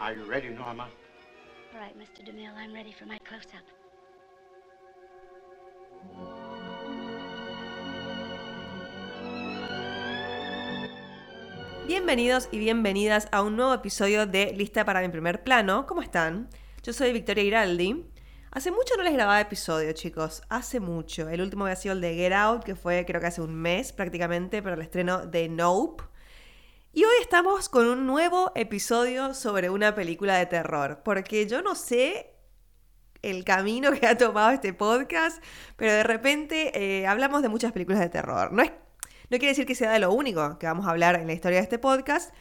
Are you ready, Norma? All right, Mr. DeMille, I'm ready for my close-up. Bienvenidos y bienvenidas a un nuevo episodio de Lista para mi primer plano. ¿Cómo están? Yo soy Victoria Giraldi. Hace mucho no les grababa episodio, chicos. Hace mucho. El último había sido el de Get Out, que fue creo que hace un mes prácticamente para el estreno de Nope. Y hoy estamos con un nuevo episodio sobre una película de terror. Porque yo no sé el camino que ha tomado este podcast, pero de repente eh, hablamos de muchas películas de terror. No es no quiere decir que sea de lo único que vamos a hablar en la historia de este podcast,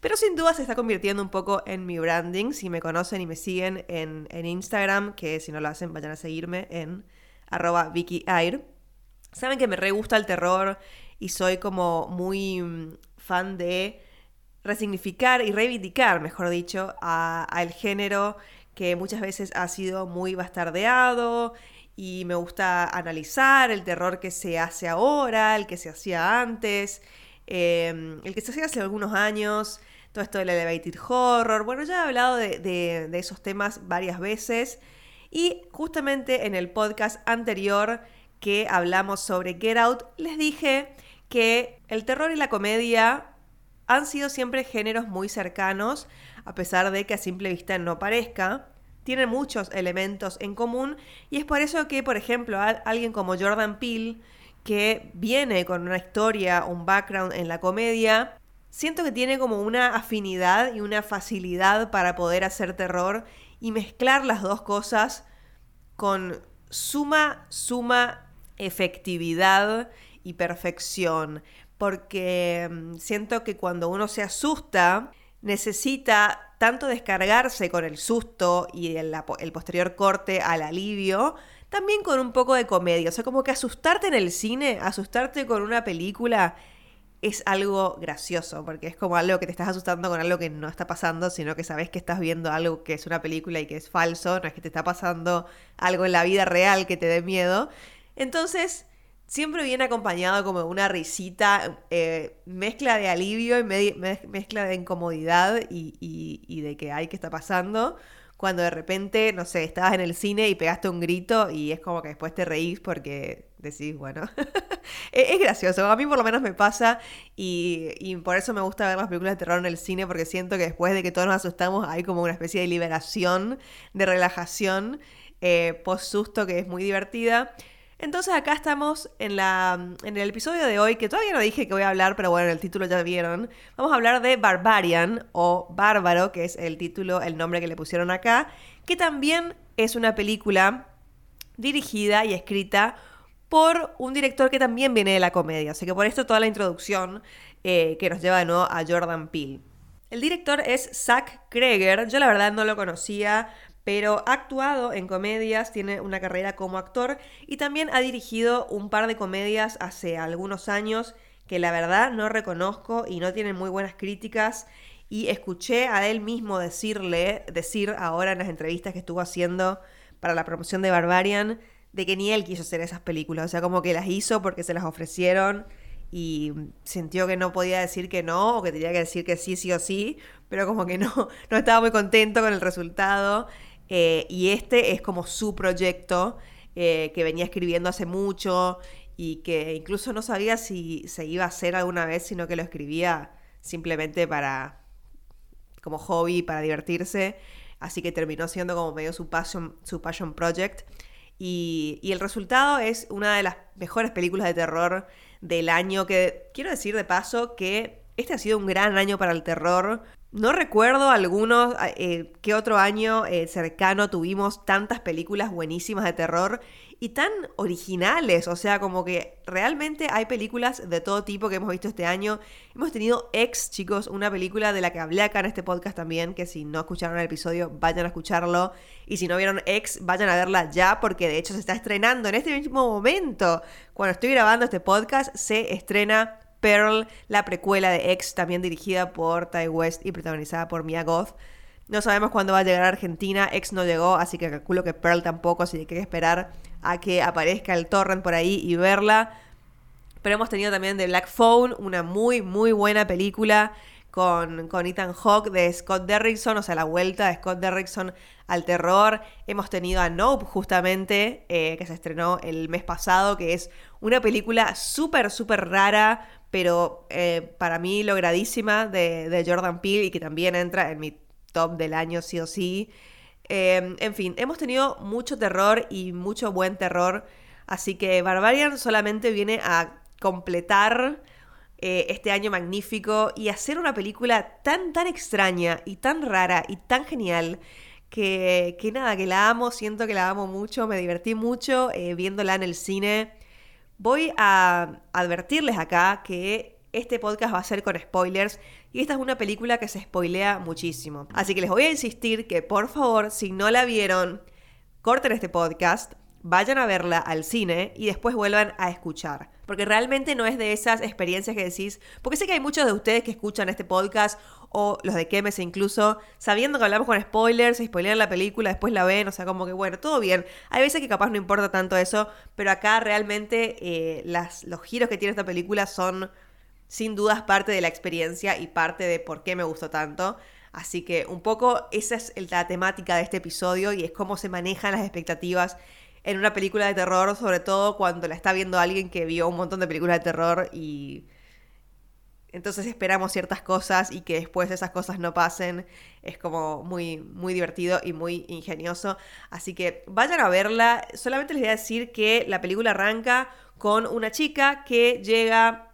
pero sin duda se está convirtiendo un poco en mi branding. Si me conocen y me siguen en, Instagram, que si no lo hacen, vayan a seguirme en arroba VickyAir. Saben que me re gusta el terror y soy como muy de resignificar y reivindicar, mejor dicho, al género que muchas veces ha sido muy bastardeado y me gusta analizar el terror que se hace ahora, el que se hacía antes, em, el que se hacía hace algunos años, todo esto del elevated horror. Bueno, ya he hablado de, esos temas varias veces y justamente en el podcast anterior que hablamos sobre Get Out, les dije que el terror y la comedia han sido siempre géneros muy cercanos, a pesar de que a simple vista no parezca. Tienen muchos elementos en común y es por eso que, por ejemplo, alguien como Jordan Peele, que viene con una historia, un background en la comedia, siento que tiene como una afinidad y una facilidad para poder hacer terror y mezclar las dos cosas con suma, suma efectividad y perfección. Porque mm, siento que cuando uno se asusta, necesita tanto descargarse con el susto y el, posterior corte al alivio, también con un poco de comedia. O sea, como que asustarte en el cine, asustarte con una película, es algo gracioso, porque es como algo que te estás asustando con algo que no está pasando, sino que sabes que estás viendo algo que es una película y que es falso, no es que te está pasando algo en la vida real que te dé miedo. Entonces, siempre viene acompañado como una risita, eh, mezcla de alivio y mezcla de incomodidad y, de que hay que está pasando. Cuando de repente, no sé, estabas en el cine y pegaste un grito y es como que después te reís porque decís, bueno, es, gracioso. A mí por lo menos me pasa y, por eso me gusta ver las películas de terror en el cine porque siento que después de que todos nos asustamos hay como una especie de liberación, de relajación eh, post susto que es muy divertida. Entonces acá estamos en, la, en el episodio de hoy, que todavía no dije que voy a hablar, pero bueno, en el título ya vieron. Vamos a hablar de Barbarian o Bárbaro, que es el título, el nombre que le pusieron acá, que también es una película dirigida y escrita por un director que también viene de la comedia. Así que por esto toda la introducción eh, que nos lleva de nuevo a Jordan Peele. El director es Zach Kreger. Yo la verdad no lo conocía, pero ha actuado en comedias, tiene una carrera como actor y también ha dirigido un par de comedias hace algunos años que la verdad no reconozco y no tienen muy buenas críticas. Y escuché a él mismo decirle, decir ahora en las entrevistas que estuvo haciendo para la promoción de Barbarian, de que ni él quiso hacer esas películas. O sea, como que las hizo porque se las ofrecieron y sintió que no podía decir que no o que tenía que decir que sí, sí o sí, pero como que no, no estaba muy contento con el resultado. Eh, y este es como su proyecto eh, que venía escribiendo hace mucho y que incluso no sabía si se iba a hacer alguna vez, sino que lo escribía simplemente para como hobby, para divertirse. Así que terminó siendo como medio su passion, su passion project. Y, y el resultado es una de las mejores películas de terror del año. Que quiero decir de paso que este ha sido un gran año para el terror. No recuerdo algunos, eh, qué otro año eh, cercano tuvimos tantas películas buenísimas de terror y tan originales. O sea, como que realmente hay películas de todo tipo que hemos visto este año. Hemos tenido Ex, chicos, una película de la que hablé acá en este podcast también, que si no escucharon el episodio, vayan a escucharlo. Y si no vieron Ex, vayan a verla ya, porque de hecho se está estrenando en este mismo momento. Cuando estoy grabando este podcast, se estrena Pearl, la precuela de X, también dirigida por Ty West y protagonizada por Mia Goth. No sabemos cuándo va a llegar a Argentina, X no llegó, así que calculo que Pearl tampoco, así que hay que esperar a que aparezca el torrent por ahí y verla. Pero hemos tenido también The Black Phone, una muy, muy buena película con, Ethan Hawke de Scott Derrickson, o sea, la vuelta de Scott Derrickson al terror. Hemos tenido a Nope, justamente, eh, que se estrenó el mes pasado, que es una película súper, súper rara, pero eh, para mí logradísima de, de, Jordan Peele y que también entra en mi top del año sí o sí. Eh, en fin, hemos tenido mucho terror y mucho buen terror, así que Barbarian solamente viene a completar eh, este año magnífico y hacer una película tan, tan extraña y tan rara y tan genial que, que nada, que la amo, siento que la amo mucho, me divertí mucho eh, viéndola en el cine. Voy a advertirles acá que este podcast va a ser con spoilers y esta es una película que se spoilea muchísimo. Así que les voy a insistir que por favor, si no la vieron, corten este podcast, vayan a verla al cine y después vuelvan a escuchar. Porque realmente no es de esas experiencias que decís, porque sé que hay muchos de ustedes que escuchan este podcast o los de Kemes incluso, sabiendo que hablamos con spoilers, spoilean la película, después la ven, o sea, como que bueno, todo bien. Hay veces que capaz no importa tanto eso, pero acá realmente eh, los giros que tiene esta película son sin dudas parte de la experiencia y parte de por qué me gustó tanto. Así que un poco esa es la temática de este episodio y es cómo se manejan las expectativas en una película de terror, sobre todo cuando la está viendo alguien que vio un montón de películas de terror y entonces esperamos ciertas cosas y que después esas cosas no pasen. Es como muy, muy divertido y muy ingenioso. Así que vayan a verla. Solamente les voy a decir que la película arranca con una chica que llega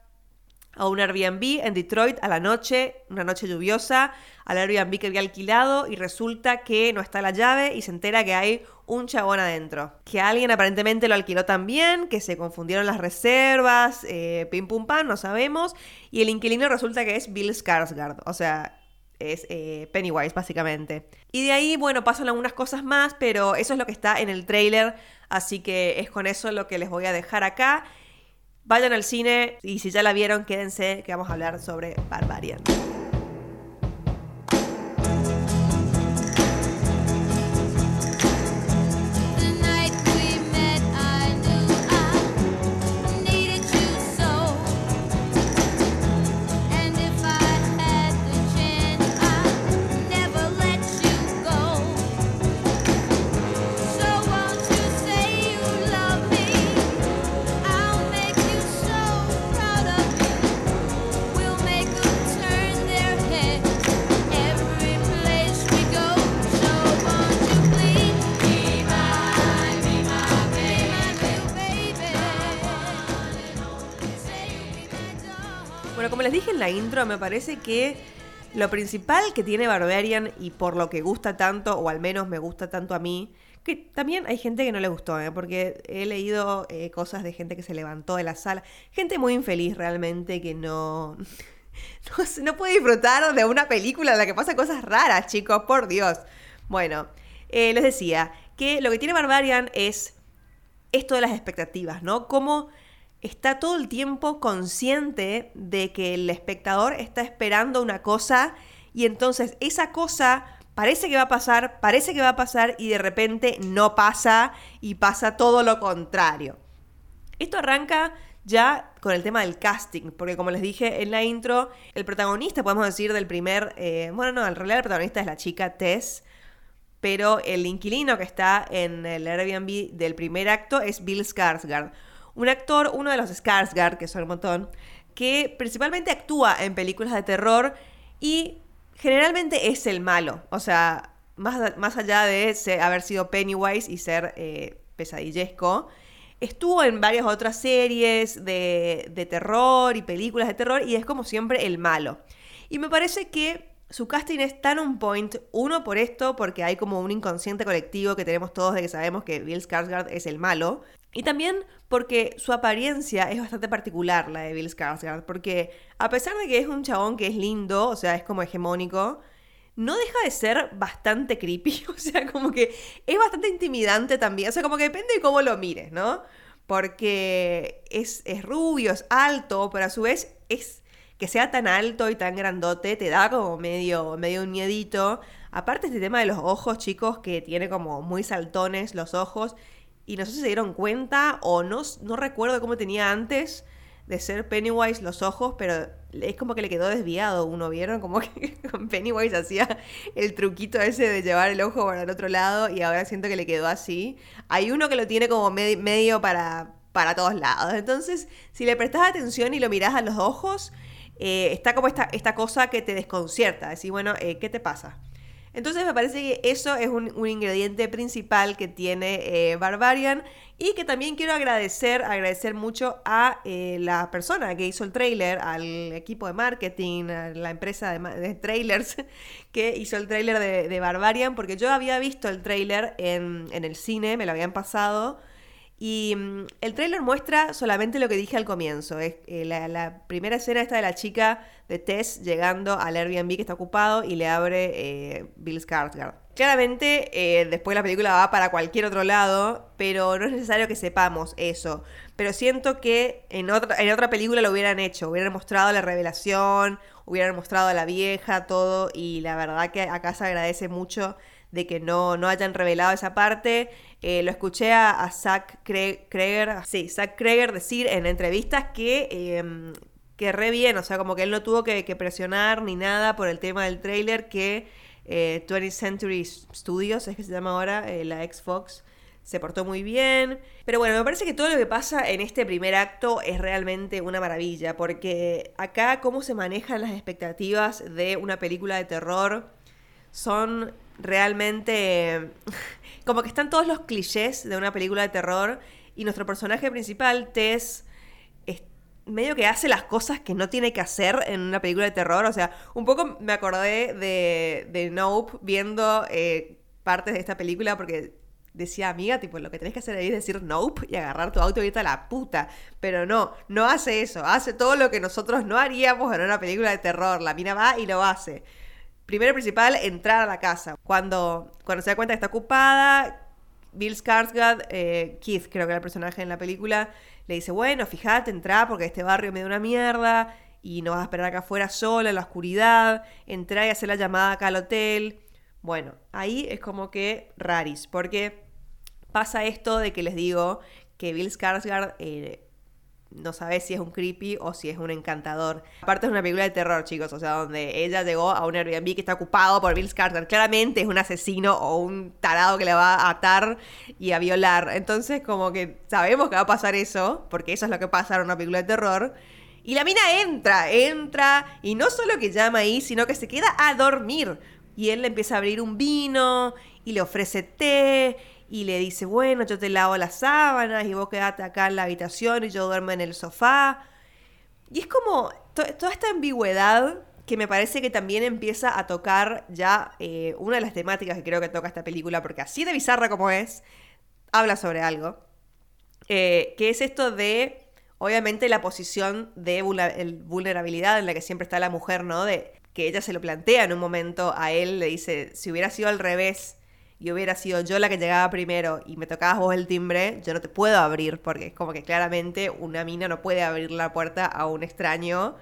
a un Airbnb en Detroit a la noche, una noche lluviosa, al Airbnb que había alquilado y resulta que no está la llave y se entera que hay un chabón adentro. Que alguien aparentemente lo alquiló también, que se confundieron las reservas, eh, pim pum pam, no sabemos. Y el inquilino resulta que es Bill Skarsgård, o sea, es eh, Pennywise básicamente. Y de ahí, bueno, pasan algunas cosas más, pero eso es lo que está en el trailer, así que es con eso lo que les voy a dejar acá. Vayan al cine y si ya la vieron, quédense que vamos a hablar sobre Barbarian. Intro, me parece que lo principal que tiene Barbarian y por lo que gusta tanto, o al menos me gusta tanto a mí, que también hay gente que no le gustó, ¿eh? porque he leído eh, cosas de gente que se levantó de la sala, gente muy infeliz realmente que no, no, puede disfrutar de una película en la que pasan cosas raras, chicos, por Dios. Bueno, eh, les decía que lo que tiene Barbarian es esto de las expectativas, ¿no? Cómo está todo el tiempo consciente de que el espectador está esperando una cosa y entonces esa cosa parece que va a pasar, parece que va a pasar y de repente no pasa y pasa todo lo contrario. Esto arranca ya con el tema del casting, porque como les dije en la intro, el protagonista, podemos decir, del primer, eh, bueno, no, en realidad el protagonista es la chica Tess, pero el inquilino que está en el Airbnb del primer acto es Bill Skarsgård un actor, uno de los Skarsgård, que son un montón, que principalmente actúa en películas de terror y generalmente es el malo. O sea, más, más allá de haber sido Pennywise y ser eh, pesadillesco, estuvo en varias otras series de, de terror y películas de terror y es como siempre el malo. Y me parece que su casting es tan on point, uno por esto, porque hay como un inconsciente colectivo que tenemos todos de que sabemos que Bill Skarsgård es el malo, y también porque su apariencia es bastante particular, la de Bill Skarsgård, porque a pesar de que es un chabón que es lindo, o sea, es como hegemónico, no deja de ser bastante creepy, o sea, como que es bastante intimidante también, o sea, como que depende de cómo lo mires, ¿no? Porque es, es rubio, es alto, pero a su vez es que sea tan alto y tan grandote te da como medio, medio un miedito. Aparte este tema de los ojos, chicos, que tiene como muy saltones los ojos. Y no sé si se dieron cuenta o no, no recuerdo cómo tenía antes de ser Pennywise los ojos, pero es como que le quedó desviado uno, ¿vieron? Como que Pennywise hacía el truquito ese de llevar el ojo para el otro lado y ahora siento que le quedó así. Hay uno que lo tiene como medio para, para todos lados. Entonces, si le prestas atención y lo miras a los ojos, eh, está como esta, esta cosa que te desconcierta. Decir, bueno, eh, ¿qué te pasa? Entonces me parece que eso es un, ingrediente principal que tiene eh, Barbarian y que también quiero agradecer, agradecer mucho a eh, la persona que hizo el trailer, al equipo de marketing, a la empresa de, trailers que hizo el trailer de, Barbarian, porque yo había visto el trailer en, en el cine, me lo habían pasado. Y mm, el tráiler muestra solamente lo que dije al comienzo. Es eh, la, primera escena está de la chica de Tess llegando al Airbnb que está ocupado y le abre eh, Bill Skarsgård. Claramente eh, después la película va para cualquier otro lado, pero no es necesario que sepamos eso. Pero siento que en otra, en otra película lo hubieran hecho, hubieran mostrado la revelación, hubieran mostrado a la vieja, todo, y la verdad que acá se agradece mucho de que no, no hayan revelado esa parte. Eh, lo escuché a, a Zach Kreger, sí, Zach Kreger decir en entrevistas que, eh, que re bien, o sea, como que él no tuvo que, presionar ni nada por el tema del trailer, que 20th eh, Century Studios, es que se llama ahora, eh, la Xbox, se portó muy bien. Pero bueno, me parece que todo lo que pasa en este primer acto es realmente una maravilla, porque acá cómo se manejan las expectativas de una película de terror son realmente como que están todos los clichés de una película de terror y nuestro personaje principal, Tess, es medio que hace las cosas que no tiene que hacer en una película de terror. O sea, un poco me acordé de, de Nope viendo eh, partes de esta película porque decía, amiga, tipo, lo que tenés que hacer es decir nope y agarrar tu auto y irte a la puta. Pero no, no hace eso. Hace todo lo que nosotros no haríamos en una película de terror. La mina va y lo hace. Primero y principal, entrar a la casa. Cuando, cuando se da cuenta que está ocupada, Bill Skarsgård, eh, Keith creo que era el personaje en la película, le dice, bueno, fíjate, entra porque este barrio me da una mierda y no vas a esperar acá afuera sola en la oscuridad, entra y hace la llamada acá al hotel. Bueno, ahí es como que raris, porque pasa esto de que les digo que Bill Skarsgård eh, no sabes si es un creepy o si es un encantador. Aparte es una película de terror, chicos, o sea, donde ella llegó a un Airbnb que está ocupado por Bill Skarsgård. Claramente es un asesino o un tarado que le va a atar y a violar. Entonces, como que sabemos que va a pasar eso, porque eso es lo que pasa en una película de terror. Y la mina entra, entra, y no solo que llama ahí, sino que se queda a dormir. Y él le empieza a abrir un vino y le ofrece té y le dice, bueno, yo te lavo las sábanas y vos quedate acá en la habitación y yo duermo en el sofá. Y es como toda esta ambigüedad que me parece que también empieza a tocar ya eh, una de las temáticas que creo que toca esta película, porque así de bizarra como es, habla sobre algo, eh, que es esto de, obviamente, la posición de vulnerabilidad en la que siempre está la mujer, ¿no? De que ella se lo plantea en un momento a él, le dice, si hubiera sido al revés, y hubiera sido yo la que llegaba primero y me tocabas vos el timbre, yo no te puedo abrir, porque es como que claramente una mina no puede abrir la puerta a un extraño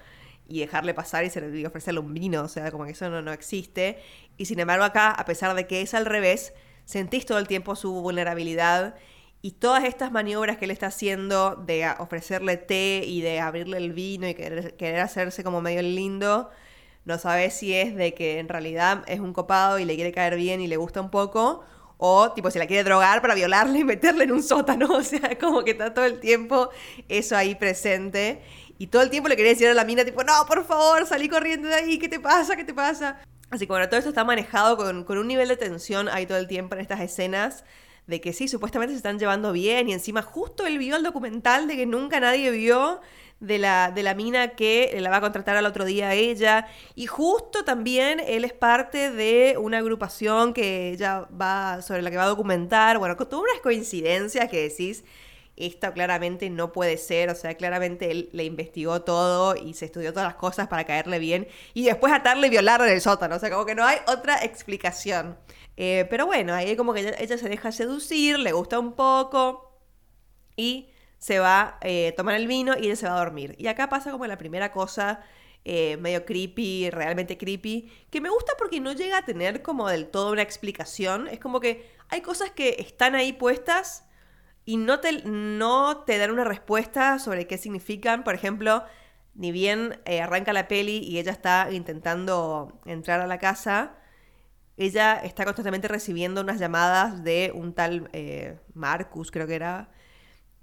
y dejarle pasar y, ofrecerle un vino, o sea, como que eso no, no existe. Y sin embargo acá, a pesar de que es al revés, sentís todo el tiempo su vulnerabilidad y todas estas maniobras que él está haciendo de ofrecerle té y de abrirle el vino y querer, querer hacerse como medio lindo, no sabes si es de que en realidad es un copado y le quiere caer bien y le gusta un poco, o tipo se la quiere drogar para violarle y meterle en un sótano, o sea, como que está todo el tiempo eso ahí presente. Y todo el tiempo le quería decir a la mina, tipo, no, por favor, salí corriendo de ahí, ¿qué te pasa? ¿Qué te pasa? Así que bueno, todo esto está manejado con, con un nivel de tensión ahí todo el tiempo en estas escenas de que sí, supuestamente se están llevando bien y encima justo él vio el documental de que nunca nadie vio de la, de la mina que la va a contratar al otro día a ella. Y justo también él es parte de una agrupación que ella va, sobre la que va a documentar. Bueno, con todas unas coincidencias que decís, esto claramente no puede ser. O sea, claramente él le investigó todo y se estudió todas las cosas para caerle bien. Y después atarle y violarle en el sótano. O sea, como que no hay otra explicación. Eh, pero bueno, ahí como que ella se deja seducir, le gusta un poco. Y se va a eh, tomar el vino y él se va a dormir. Y acá pasa como la primera cosa eh, medio creepy, realmente creepy, que me gusta porque no llega a tener como del todo una explicación. Es como que hay cosas que están ahí puestas y no te, no te dan una respuesta sobre qué significan. Por ejemplo, ni bien arranca la peli y ella está intentando entrar a la casa, ella está constantemente recibiendo unas llamadas de un tal eh, Marcus, creo que era,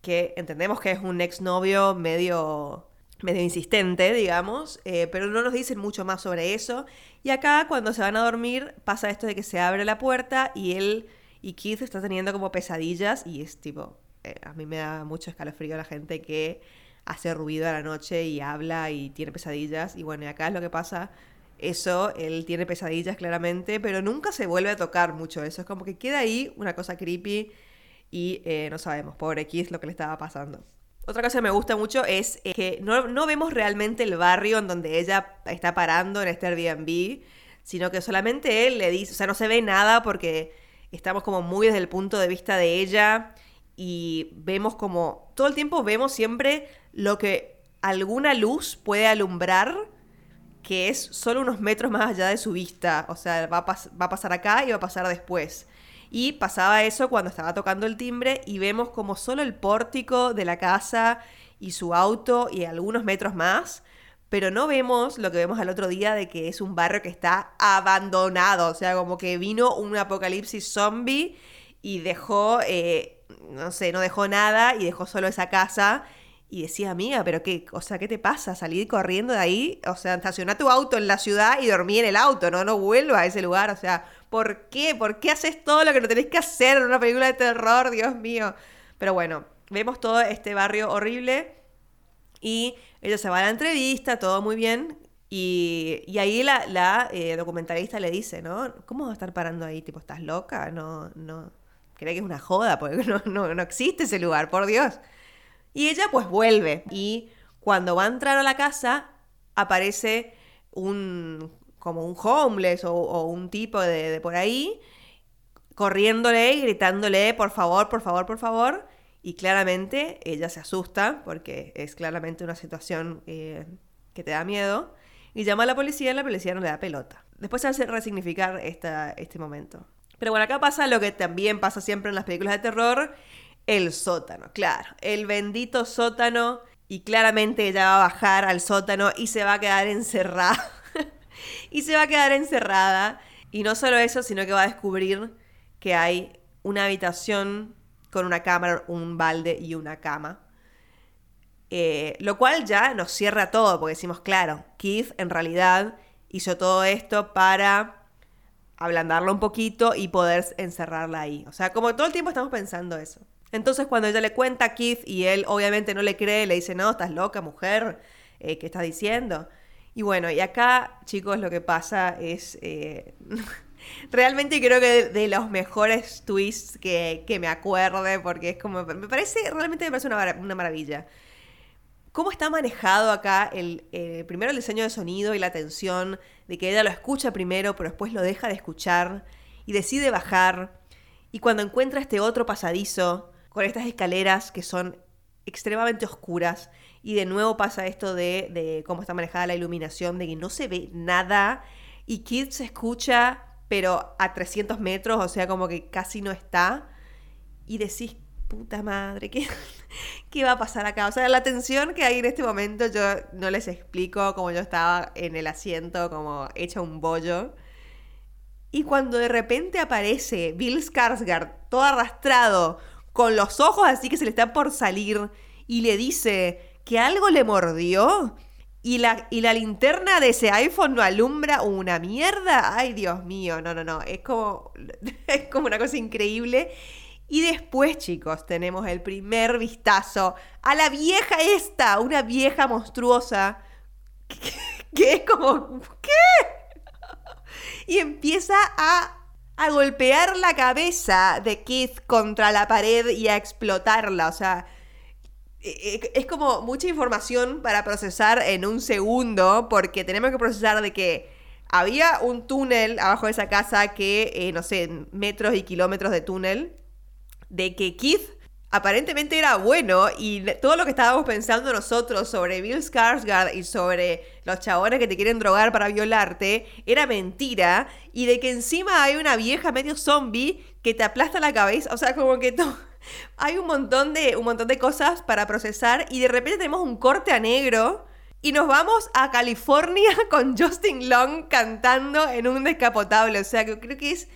que entendemos que es un exnovio medio medio insistente, digamos, eh, pero no nos dicen mucho más sobre eso. Y acá, cuando se van a dormir, pasa esto de que se abre la puerta y él y Keith está teniendo como pesadillas y es tipo, eh, a mí me da mucho escalofrío la gente que hace ruido a la noche y habla y tiene pesadillas. Y bueno, y acá es lo que pasa. Eso, él tiene pesadillas claramente, pero nunca se vuelve a tocar mucho eso. Es como que queda ahí una cosa creepy y eh, no sabemos, pobre Keith, lo que le estaba pasando. Otra cosa que me gusta mucho es eh, que no, vemos realmente el barrio en donde ella está parando en este Airbnb, sino que solamente él le dice, o sea, no se ve nada porque estamos como muy desde el punto de vista de ella y vemos como, todo el tiempo vemos siempre lo que alguna luz puede alumbrar, que es solo unos metros más allá de su vista, o sea, va a pasar acá y va a pasar después. Y pasaba eso cuando estaba tocando el timbre y vemos como solo el pórtico de la casa y su auto y algunos metros más, pero no vemos lo que vemos al otro día de que es un barrio que está abandonado, o sea, como que vino un apocalipsis zombie y dejó, eh, no sé, no dejó nada y dejó solo esa casa. Y decía, amiga, pero qué, o sea, ¿qué te pasa? Salir corriendo de ahí, o sea, estaciona tu auto en la ciudad y dormí en el auto, no, no vuelva a ese lugar, o sea, ¿Por qué? ¿Por qué haces todo lo que no tenés que hacer en una película de terror? Dios mío. Pero bueno, vemos todo este barrio horrible y ella se va a la entrevista, todo muy bien. Y, ahí la, eh, documentalista le dice, ¿no? ¿Cómo va a estar parando ahí? Tipo, ¿estás loca? No, no. Cree que es una joda, porque no, no, no existe ese lugar, por Dios. Y ella pues vuelve. Y cuando va a entrar a la casa, aparece un como un homeless o, un tipo de, por ahí, corriéndole y gritándole, por favor, por favor, por favor. Y claramente ella se asusta porque es claramente una situación eh, que te da miedo. Y llama a la policía y la policía no le da pelota. Después se hace resignificar esta, este momento. Pero bueno, acá pasa lo que también pasa siempre en las películas de terror. El sótano, claro. El bendito sótano. Y claramente ella va a bajar al sótano y se va a quedar encerrada y se va a quedar encerrada. Y no solo eso, sino que va a descubrir que hay una habitación con una cámara, un balde y una cama. Eh, lo cual ya nos cierra todo, porque decimos, claro, Keith en realidad hizo todo esto para ablandarla un poquito y poder encerrarla ahí. O sea, como todo el tiempo estamos pensando eso. Entonces cuando ella le cuenta a Keith y él obviamente no le cree, le dice, no, estás loca, mujer, eh, ¿qué estás diciendo? Y bueno, y acá, chicos, lo que pasa es... Eh, realmente creo que de, los mejores twists que, me acuerde, porque es como... Me parece, realmente me parece una, maravilla. ¿Cómo está manejado acá el, eh, primero el diseño de sonido y la tensión de que ella lo escucha primero, pero después lo deja de escuchar y decide bajar? Y cuando encuentra este otro pasadizo con estas escaleras que son extremadamente oscuras y de nuevo pasa esto de, cómo está manejada la iluminación, de que no se ve nada y Kid se escucha, pero a 300 metros, o sea, como que casi no está. Y decís, puta madre, ¿qué, ¿qué va a pasar acá? O sea, la tensión que hay en este momento, yo no les explico como yo estaba en el asiento, como hecha un bollo. Y cuando de repente aparece Bill Skarsgård, todo arrastrado, con los ojos así que se le están por salir, y le dice, que algo le mordió y la, y la linterna de ese iPhone no alumbra una mierda. Ay, Dios mío, no, no, no. Es como, es como una cosa increíble. Y después, chicos, tenemos el primer vistazo a la vieja esta, una vieja monstruosa, que, es como, ¿qué? Y empieza a, a golpear la cabeza de Keith contra la pared y a explotarla. O sea, eh, eh, es como mucha información para procesar en un segundo, porque tenemos que procesar de que había un túnel abajo de esa casa que, eh, no sé, metros y kilómetros de túnel, de que Keith aparentemente era bueno y todo lo que estábamos pensando nosotros sobre Bill Skarsgård y sobre los chabones que te quieren drogar para violarte era mentira y de que encima hay una vieja medio zombie que te aplasta la cabeza, o sea, como que hay un montón, de, un montón de cosas para procesar y de repente tenemos un corte a negro Y nos vamos a California con Justin Long cantando en un descapotable. O sea, que creo que es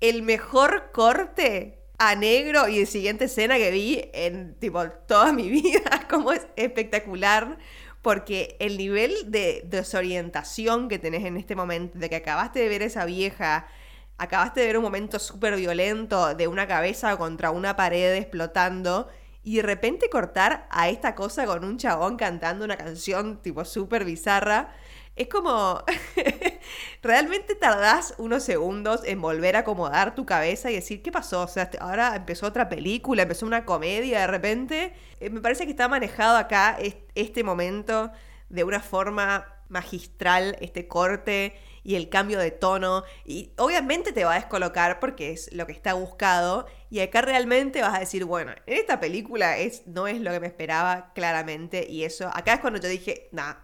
el mejor corte a negro y de siguiente escena que vi en tipo toda mi vida. Como es espectacular. Porque el nivel de desorientación que tenés en este momento, de que acabaste de ver esa vieja, acabaste de ver un momento súper violento de una cabeza contra una pared explotando y de repente cortar a esta cosa con un chabón cantando una canción tipo súper bizarra. Es como, realmente tardás unos segundos en volver a acomodar tu cabeza y decir, ¿qué pasó? O sea, ahora empezó otra película, empezó una comedia de repente. Eh, me parece que está manejado acá este momento de una forma magistral, este corte y el cambio de tono. Y obviamente te va a descolocar porque es lo que está buscado. Y acá realmente vas a decir, bueno, en esta película es, no es lo que me esperaba claramente. Y eso, acá es cuando yo dije, nah,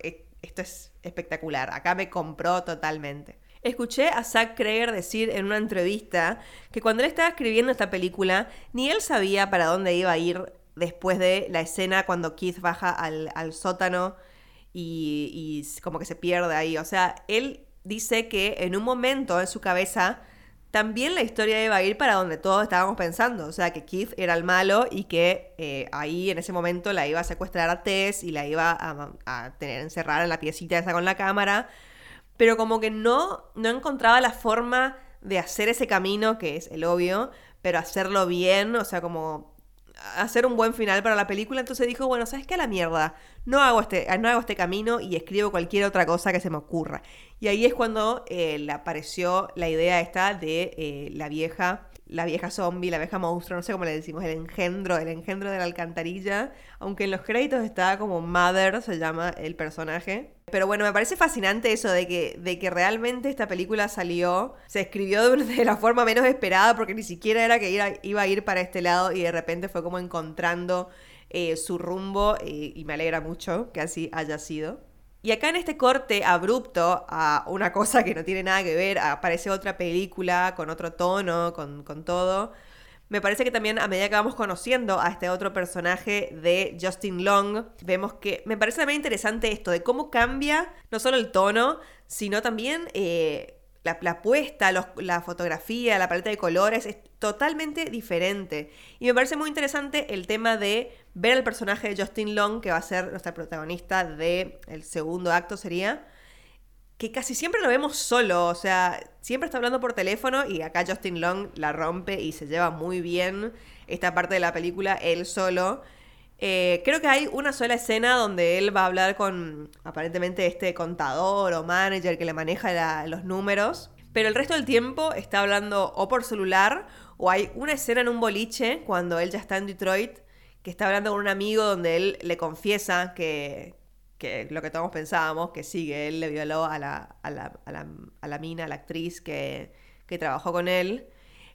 esto es espectacular. Acá me compró totalmente. Escuché a Zack Kreger decir en una entrevista que cuando él estaba escribiendo esta película, ni él sabía para dónde iba a ir después de la escena cuando Keith baja al, sótano y, y, como que se pierde ahí. O sea, él dice que en un momento en su cabeza también la historia iba a ir para donde todos estábamos pensando. O sea, que Keith era el malo y que eh, ahí en ese momento la iba a secuestrar a Tess y la iba a, tener encerrada en la piecita esa con la cámara. Pero como que no, no encontraba la forma de hacer ese camino, que es el obvio, pero hacerlo bien, o sea, como hacer un buen final para la película, entonces dijo, bueno, ¿sabes qué? A la mierda, no hago, este, no hago este camino y escribo cualquier otra cosa que se me ocurra. Y ahí es cuando eh, le apareció la idea esta de eh, la vieja la vieja zombie, la vieja monstruo, no sé cómo le decimos, el engendro, el engendro de la alcantarilla, aunque en los créditos está como Mother, se llama el personaje. Pero bueno, me parece fascinante eso de que, de que realmente esta película salió, se escribió de, la forma menos esperada, porque ni siquiera era que iba a ir para este lado y de repente fue como encontrando eh, su rumbo y me alegra mucho que así haya sido. Y acá en este corte abrupto a una cosa que no tiene nada que ver, aparece otra película con otro tono, con, todo. Me parece que también a medida que vamos conociendo a este otro personaje de Justin Long, vemos que me parece también interesante esto de cómo cambia no solo el tono, sino también eh, la, puesta, la fotografía, la paleta de colores es totalmente diferente. Y me parece muy interesante el tema de ver al personaje de Justin Long, que va a ser nuestra protagonista del el segundo acto, sería, que casi siempre lo vemos solo, o sea, siempre está hablando por teléfono y acá Justin Long la rompe y se lleva muy bien esta parte de la película, él solo. Eh, creo que hay una sola escena donde él va a hablar con aparentemente este contador o manager que le maneja los números, pero el resto del tiempo está hablando o por celular o hay una escena en un boliche cuando él ya está en Detroit que está hablando con un amigo donde él le confiesa que, lo que todos pensábamos, que sí, que él le violó a la, a la, a la, a la mina, a la actriz que, que, trabajó con él.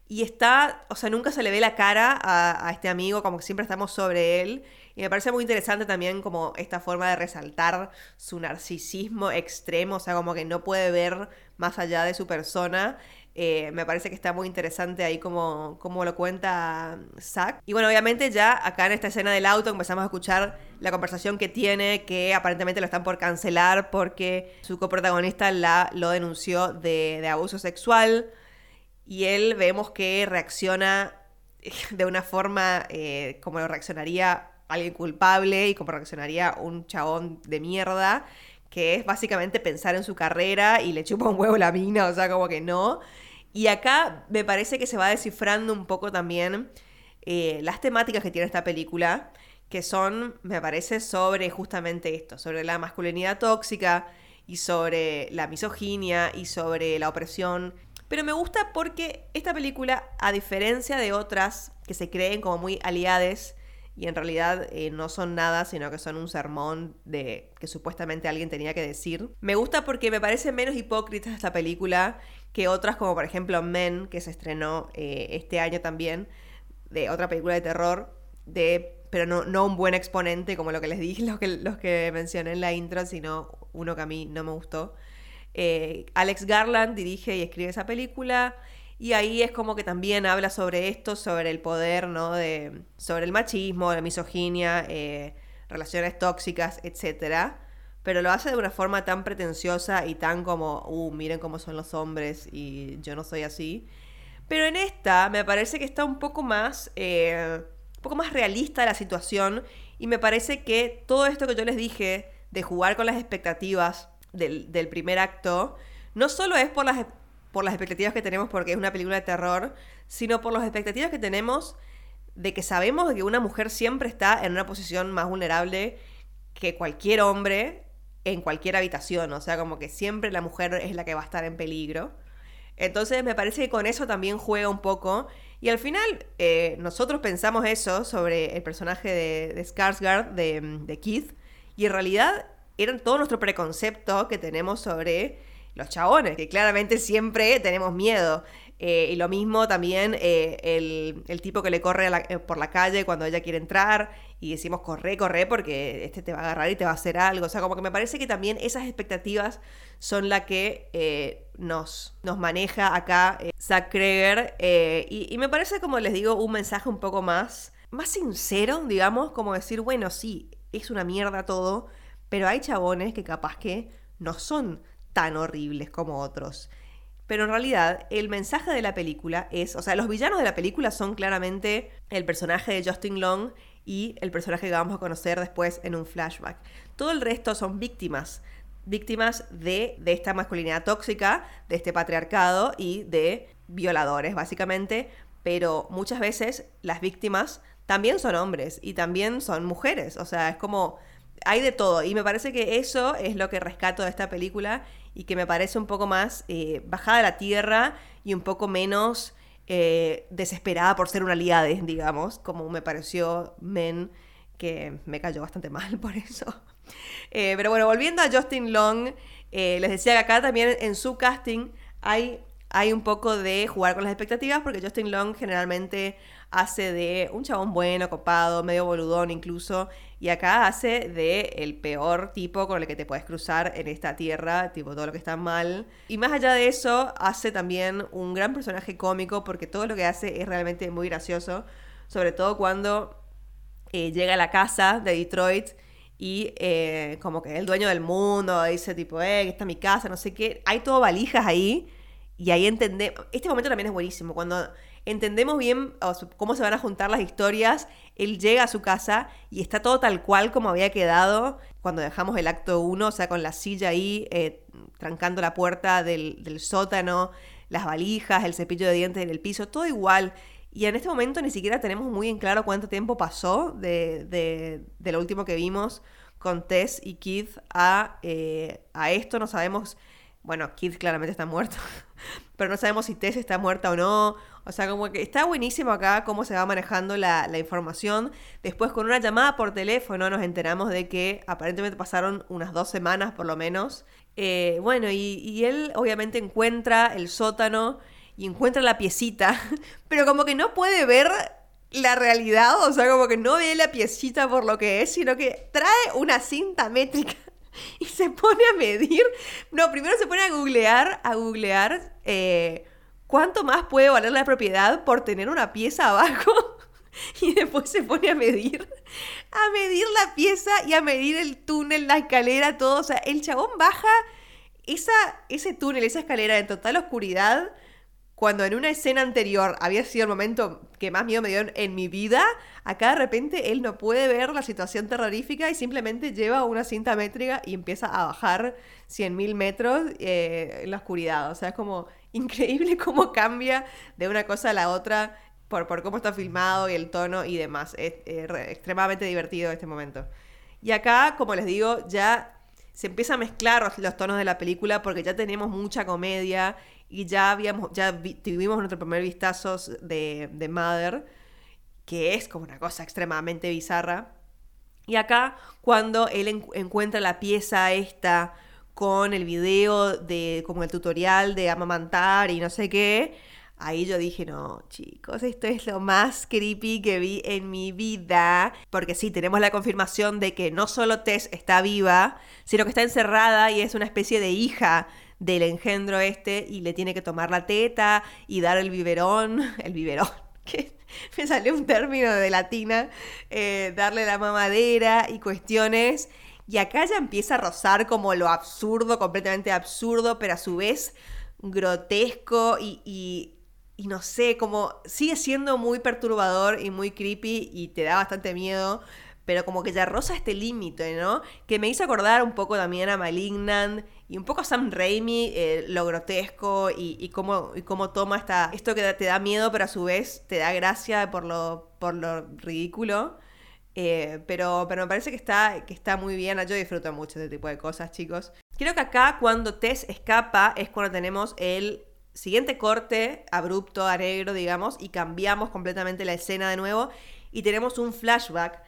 Y está, o sea, nunca se le ve la cara a, este amigo, como que siempre estamos sobre él. Y me parece muy interesante también como esta forma de resaltar su narcisismo extremo, o sea, como que no puede ver más allá de su persona eh, me parece que está muy interesante ahí como, como lo cuenta Zack. Y bueno, obviamente ya acá en esta escena del auto empezamos a escuchar la conversación que tiene, que aparentemente lo están por cancelar porque su coprotagonista la, lo denunció de, abuso sexual. Y él vemos que reacciona de una forma eh, como lo reaccionaría alguien culpable y como reaccionaría un chabón de mierda, que es básicamente pensar en su carrera y le chupa un huevo la mina, o sea, como que no. Y acá me parece que se va descifrando un poco también eh, las temáticas que tiene esta película, que son, me parece, sobre justamente esto, sobre la masculinidad tóxica y sobre la misoginia y sobre la opresión. Pero me gusta porque esta película, a diferencia de otras que se creen como muy aliades y en realidad eh, no son nada, sino que son un sermón de que supuestamente alguien tenía que decir. Me gusta porque me parece menos hipócrita esta película que otras como por ejemplo Men, que se estrenó eh, este año también, de otra película de terror, de, pero no, no un buen exponente como lo que les dije, los que, los que mencioné en la intro, sino uno que a mí no me gustó. Eh, Alex Garland dirige y escribe esa película. Y ahí es como que también habla sobre esto, sobre el poder, ¿no? De, sobre el machismo, la misoginia, eh, relaciones tóxicas, etc. pero lo hace de una forma tan pretenciosa y tan como, uh, miren cómo son los hombres y yo no soy así. Pero en esta me parece que está un poco más, eh, un poco más realista la situación y me parece que todo esto que yo les dije de jugar con las expectativas del, del primer acto, no solo es por las, por las expectativas que tenemos porque es una película de terror, sino por las expectativas que tenemos de que sabemos que una mujer siempre está en una posición más vulnerable que cualquier hombre en cualquier habitación, o sea, como que siempre la mujer es la que va a estar en peligro. Entonces me parece que con eso también juega un poco. Y al final eh, nosotros pensamos eso sobre el personaje de, de Skarsgård, de, de Keith, y en realidad era todo nuestro preconcepto que tenemos sobre los chabones, que claramente siempre tenemos miedo. Eh, y lo mismo también eh, el, tipo que le corre eh, por la calle cuando ella quiere entrar y decimos corre, corre porque este te va a agarrar y te va a hacer algo. O sea, como que me parece que también esas expectativas son la que nos, nos maneja acá Zack Kreger. Y, y, me parece, como les digo, un mensaje un poco más, más sincero, digamos, como decir, bueno, sí, es una mierda todo, pero hay chabones que capaz que no son tan horribles como otros. Pero en realidad el mensaje de la película es, o sea, los villanos de la película son claramente el personaje de Justin Long y el personaje que vamos a conocer después en un flashback. Todo el resto son víctimas, víctimas de, de esta masculinidad tóxica, de este patriarcado y de violadores, básicamente. Pero muchas veces las víctimas también son hombres y también son mujeres. O sea, es como hay de todo. Y me parece que eso es lo que rescato de esta película y que me parece un poco más eh, bajada a la tierra y un poco menos eh, desesperada por ser una aliada, digamos, como me pareció Men, que me cayó bastante mal por eso. Eh, pero bueno, volviendo a Justin Long, les decía que acá también en su casting hay, hay un poco de jugar con las expectativas, porque Justin Long generalmente hace de un chabón bueno, copado, medio boludón incluso, y acá hace de el peor tipo con el que te puedes cruzar en esta tierra, tipo todo lo que está mal. Y más allá de eso, hace también un gran personaje cómico porque todo lo que hace es realmente muy gracioso, sobre todo cuando eh, llega a la casa de Detroit y eh, como que el dueño del mundo dice tipo, eh, que está mi casa, no sé qué. Hay todo valijas ahí y ahí entendemos... Este momento también es buenísimo, cuando entendemos bien cómo se van a juntar las historias. Él llega a su casa y está todo tal cual como había quedado cuando dejamos el acto 1, o sea, con la silla ahí eh, trancando la puerta del, sótano, las valijas, el cepillo de dientes en el piso, todo igual. Y en este momento ni siquiera tenemos muy en claro cuánto tiempo pasó de, de, lo último que vimos con Tess y Keith a, eh, a esto. No sabemos, bueno, Keith claramente está muerto, pero no sabemos si Tess está muerta o no, o sea, como que está buenísimo acá cómo se va manejando la, información. Después con una llamada por teléfono nos enteramos de que aparentemente pasaron unas dos semanas por lo menos. Eh, bueno, y, él obviamente encuentra el sótano y encuentra la piecita, pero como que no puede ver la realidad, o sea, como que no ve la piecita por lo que es, sino que trae una cinta métrica y se pone a medir. No, primero se pone a googlear, a googlear eh, ¿cuánto más puede valer la propiedad por tener una pieza abajo? y después se pone a medir, a medir la pieza y a medir el túnel, la escalera, todo. O sea, el chabón baja esa, ese túnel, esa escalera en total oscuridad, cuando en una escena anterior había sido el momento que más miedo me dio en mi vida, acá de repente él no puede ver la situación terrorífica y simplemente lleva una cinta métrica y empieza a bajar 100.000 metros eh, en la oscuridad. O sea, es como increíble cómo cambia de una cosa a la otra por, por cómo está filmado y el tono y demás. Es, extremadamente divertido este momento. Y acá, como les digo, ya se empieza a mezclar los tonos de la película porque ya tenemos mucha comedia y ya habíamos, ya tuvimos nuestro primer vistazo de, de Mother, que es como una cosa extremadamente bizarra. Y acá, cuando él encuentra la pieza esta con el video de como el tutorial de amamantar y no sé qué, ahí yo dije, no, chicos, esto es lo más creepy que vi en mi vida. Porque sí, tenemos la confirmación de que no solo Tess está viva, sino que está encerrada y es una especie de hija del engendro este y le tiene que tomar la teta y dar el biberón, el biberón, que me salió un término de latina, eh, darle la mamadera y cuestiones Y acá ya empieza a rozar como lo absurdo, completamente absurdo, pero a su vez grotesco y, y, no sé, como sigue siendo muy perturbador y muy creepy y te da bastante miedo, pero como que ya roza este límite, ¿no? Que me hizo acordar un poco también a Malignant y un poco a Sam Raimi, eh, lo grotesco y, y, cómo, y cómo toma esta, esto que te da miedo, pero a su vez te da gracia por lo, por lo ridículo. Eh, pero, pero me parece que está, que está muy bien. Yo disfruto mucho este tipo de cosas, chicos. Creo que acá cuando Tess escapa es cuando tenemos el siguiente corte abrupto a negro, digamos, y cambiamos completamente la escena de nuevo y tenemos un flashback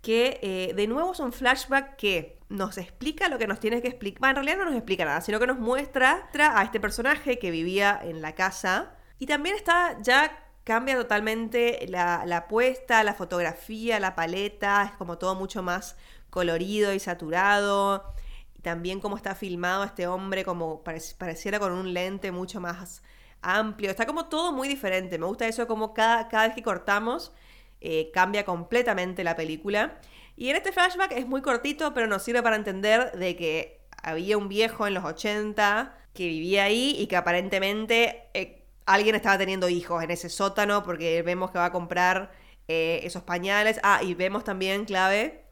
que eh, de nuevo es un flashback que nos explica lo que nos tiene que explicar. en realidad no nos explica nada, sino que nos muestra a este personaje que vivía en la casa. Y también está, ya cambia totalmente la, la puesta, la fotografía, la paleta, es como todo mucho más colorido y saturado. También cómo está filmado este hombre, como pareciera con un lente mucho más amplio. Está como todo muy diferente. Me gusta eso como cada, cada vez que cortamos eh, cambia completamente la película. Y en este flashback es muy cortito, pero nos sirve para entender de que había un viejo en los 80 que vivía ahí y que aparentemente eh, alguien estaba teniendo hijos en ese sótano porque vemos que va a comprar eh, esos pañales. Ah, y vemos también, clave,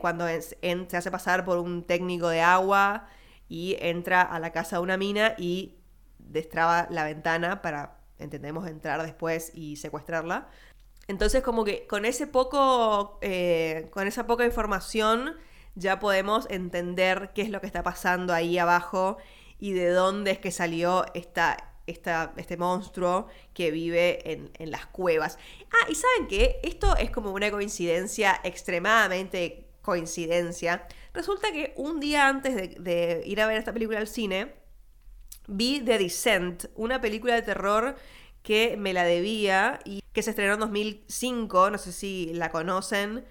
cuando se hace pasar por un técnico de agua y entra a la casa de una mina y destraba la ventana para, entendemos, entrar después y secuestrarla. Entonces, como que con ese poco, eh, con esa poca información, ya podemos entender qué es lo que está pasando ahí abajo y de dónde es que salió esta, este monstruo que vive en, en, las cuevas. Ah, y saben qué, esto es como una coincidencia, extremadamente coincidencia. Resulta que un día antes de, de ir a ver esta película al cine, vi The Descent, una película de terror que me la debía y que se estrenó en 2005, no sé si la conocen.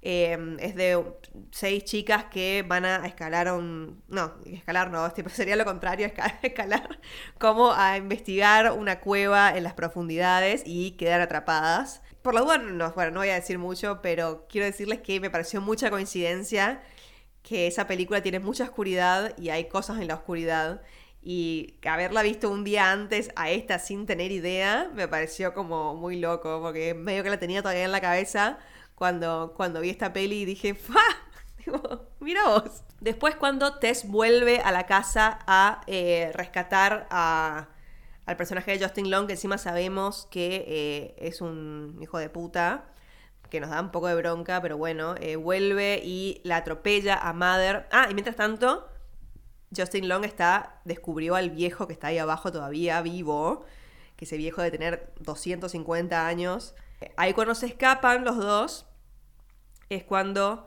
Em, es de seis chicas que van a escalar un... No, escalar no, sería lo contrario, escalar, como a investigar una cueva en las profundidades y quedar atrapadas. Por la duda, no, bueno, no voy a decir mucho, pero quiero decirles que me pareció mucha coincidencia que esa película tiene mucha oscuridad y hay cosas en la oscuridad y haberla visto un día antes a esta sin tener idea me pareció como muy loco, porque medio que la tenía todavía en la cabeza cuando, cuando vi esta peli y dije, ¡fa! Digo, mira vos. Después cuando Tess vuelve a la casa a eh, rescatar a, al personaje de Justin Long, que encima sabemos que eh, es un hijo de puta, que nos da un poco de bronca, pero bueno, eh, vuelve y la atropella a Mother. Ah, y mientras tanto, Justin Long está, descubrió al viejo que está ahí abajo todavía vivo, que ese viejo de tener 250 años. Ahí cuando se escapan los dos, es cuando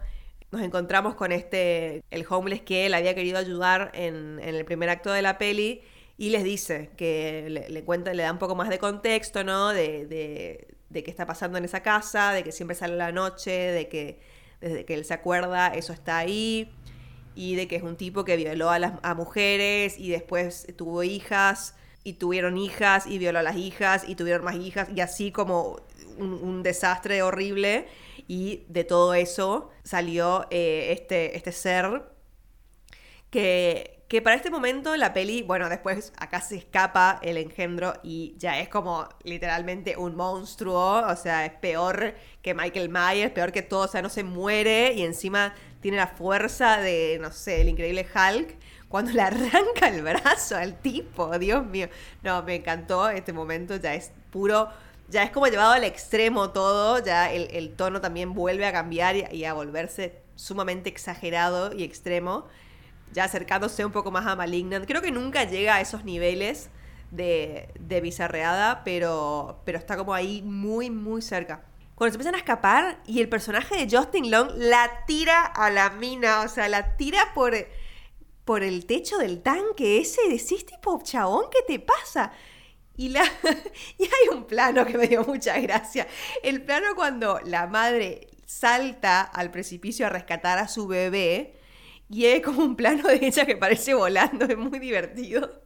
nos encontramos con este, el homeless que él había querido ayudar en, el primer acto de la peli y les dice que le, cuenta, le da un poco más de contexto, ¿no? De, de, de, qué está pasando en esa casa, de que siempre sale la noche, de que desde que él se acuerda eso está ahí y de que es un tipo que violó a las a mujeres y después tuvo hijas y tuvieron hijas y violó a las hijas y tuvieron más hijas y así como un, desastre horrible y de todo eso salió eh, este, este ser que, que para este momento la peli, bueno, después acá se escapa el engendro y ya es como literalmente un monstruo, o sea, es peor que Michael Myers, peor que todo, o sea, no se muere y encima tiene la fuerza de, no sé, el increíble Hulk. Cuando le arranca el brazo al tipo, Dios mío. No, me encantó este momento, ya es puro, ya es como llevado al extremo todo, ya el, tono también vuelve a cambiar y a volverse sumamente exagerado y extremo ya acercándose un poco más a Malignant. Creo que nunca llega a esos niveles de, de bizarreada, pero, pero está como ahí muy, muy cerca. Cuando se empiezan a escapar y el personaje de Justin Long la tira a la mina, o sea, la tira por, por el techo del tanque ese, decís tipo, chabón, ¿qué te pasa? Y, la, y hay un plano que me dio mucha gracia. El plano cuando la madre salta al precipicio a rescatar a su bebé y es como un plano de ella que parece volando, es muy divertido.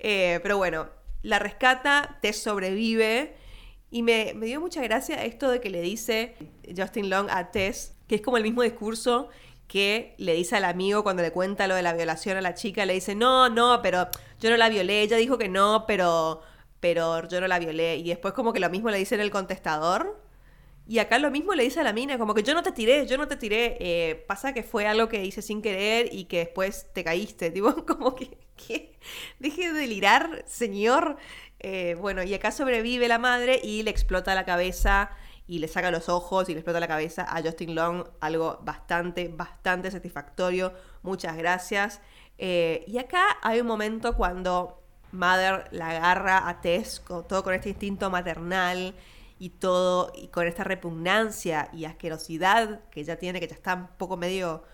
Eh, pero bueno, la rescata, Tess sobrevive. Y me, dio mucha gracia esto de que le dice Justin Long a Tess, que es como el mismo discurso que le dice al amigo cuando le cuenta lo de la violación a la chica, le dice, no, no, pero yo no la violé, ella dijo que no, pero, pero yo no la violé. Y después como que lo mismo le dice en el contestador. Y acá lo mismo le dice a la mina, como que yo no te tiré, yo no te tiré. Eh, pasa que fue algo que hice sin querer y que después te caíste. Tipo, como que, ¿qué? Deje de delirar, señor. Eh, bueno, y acá sobrevive la madre y le explota la cabeza y le saca los ojos y le explota la cabeza a Justin Long. Algo bastante, bastante satisfactorio. Muchas gracias. Eh, y acá hay un momento cuando Mother la agarra a Tess, todo con este instinto maternal y todo, y con esta repugnancia y asquerosidad que ella tiene, que ya está un poco medio,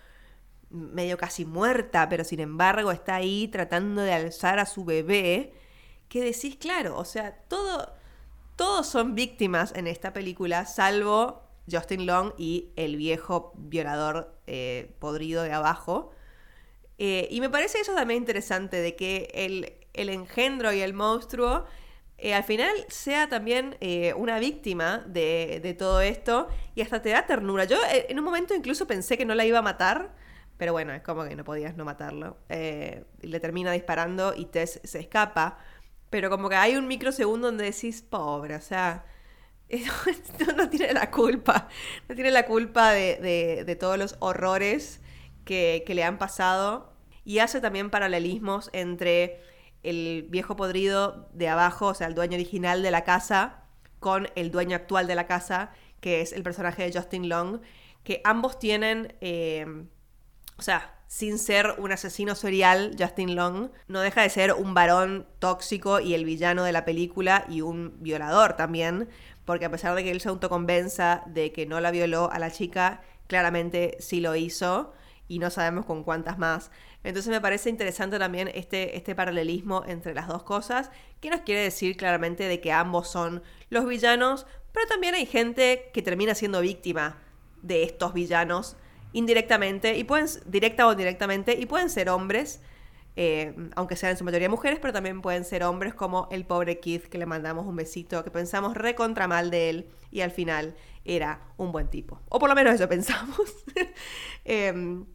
medio casi muerta, pero sin embargo está ahí tratando de alzar a su bebé, que decís, claro, o sea, todo, todos son víctimas en esta película, salvo Justin Long y el viejo violador eh, podrido de abajo. Eh, y me parece eso también interesante, de que el, el engendro y el monstruo eh, al final sea también una víctima de, todo esto y hasta te da ternura. Yo en un momento incluso pensé que no la iba a matar, pero bueno, es como que no podías no matarlo. le termina disparando y Tess se escapa. Pero como que hay un microsegundo donde decís, pobre, o sea, no, tiene la culpa. No tiene la culpa de, todos los horrores que, que le han pasado. Y hace también paralelismos entre el viejo podrido de abajo, o sea, el dueño original de la casa, con el dueño actual de la casa, que es el personaje de Justin Long, que ambos tienen, eh, o sea, sin ser un asesino serial, Justin Long, no deja de ser un varón tóxico y el villano de la película y un violador también, porque a pesar de que él se autoconvenza de que no la violó a la chica, claramente sí lo hizo y no sabemos con cuántas más. Entonces me parece interesante también este, este paralelismo entre las dos cosas, que nos quiere decir claramente de que ambos son los villanos, pero también hay gente que termina siendo víctima de estos villanos indirectamente, y pueden, directa o indirectamente, y pueden ser hombres, eh, aunque sean en su mayoría mujeres, pero también pueden ser hombres como el pobre Keith que le mandamos un besito, que pensamos recontra mal de él y al final era un buen tipo. O por lo menos eso pensamos. Em,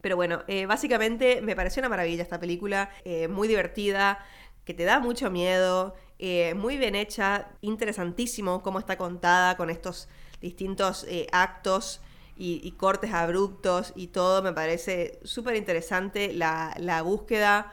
pero bueno, eh, básicamente me pareció una maravilla esta película, eh, muy divertida, que te da mucho miedo, muy bien hecha, interesantísimo cómo está contada con estos distintos actos y, cortes abruptos y todo, me parece súper interesante la, búsqueda.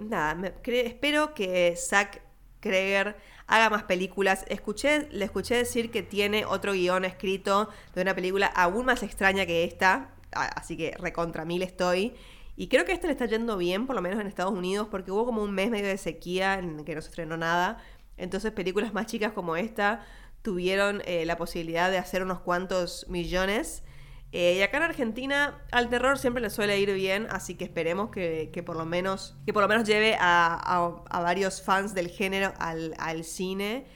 nada, espero que Zack Kreger haga más películas. Escuché, le escuché decir que tiene otro guion escrito de una película aún más extraña que esta, así que recontra mil estoy. Y creo que a este le está yendo bien, por lo menos en Estados Unidos, porque hubo como un mes medio de sequía en que no se estrenó nada. Entonces películas más chicas como esta tuvieron eh, la posibilidad de hacer unos cuantos millones. Eh, y acá en Argentina al terror siempre le suele ir bien, así que esperemos que, por, lo menos, que por lo menos lleve a, varios fans del género al, al cine.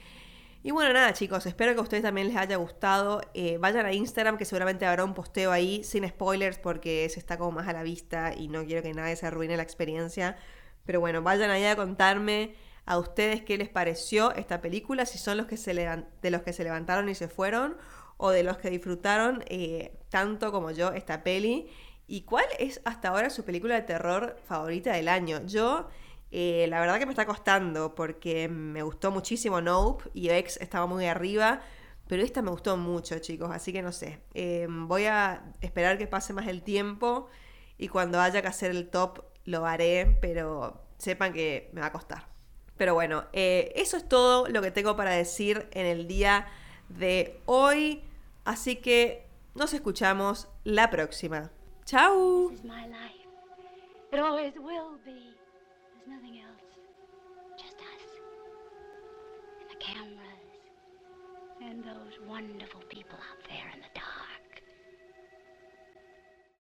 Y bueno, nada chicos, espero que a ustedes también les haya gustado. Eh, vayan a Instagram que seguramente habrá un posteo ahí sin spoilers porque se está como más a la vista y no quiero que nadie se arruine la experiencia. Pero bueno, vayan ahí a contarme a ustedes qué les pareció esta película, si son los que se de los que se levantaron y se fueron o de los que disfrutaron eh, tanto como yo esta peli. ¿Y cuál es hasta ahora su película de terror favorita del año? Yo eh, la verdad que me está costando porque me gustó muchísimo Nope y X estaba muy arriba, pero esta me gustó mucho, chicos, así que no sé. Eh, voy a esperar que pase más el tiempo y cuando haya que hacer el top lo haré, pero sepan que me va a costar. Pero bueno, eh, eso es todo lo que tengo para decir en el día de hoy, así que nos escuchamos la próxima. ¡Chao! And those wonderful people out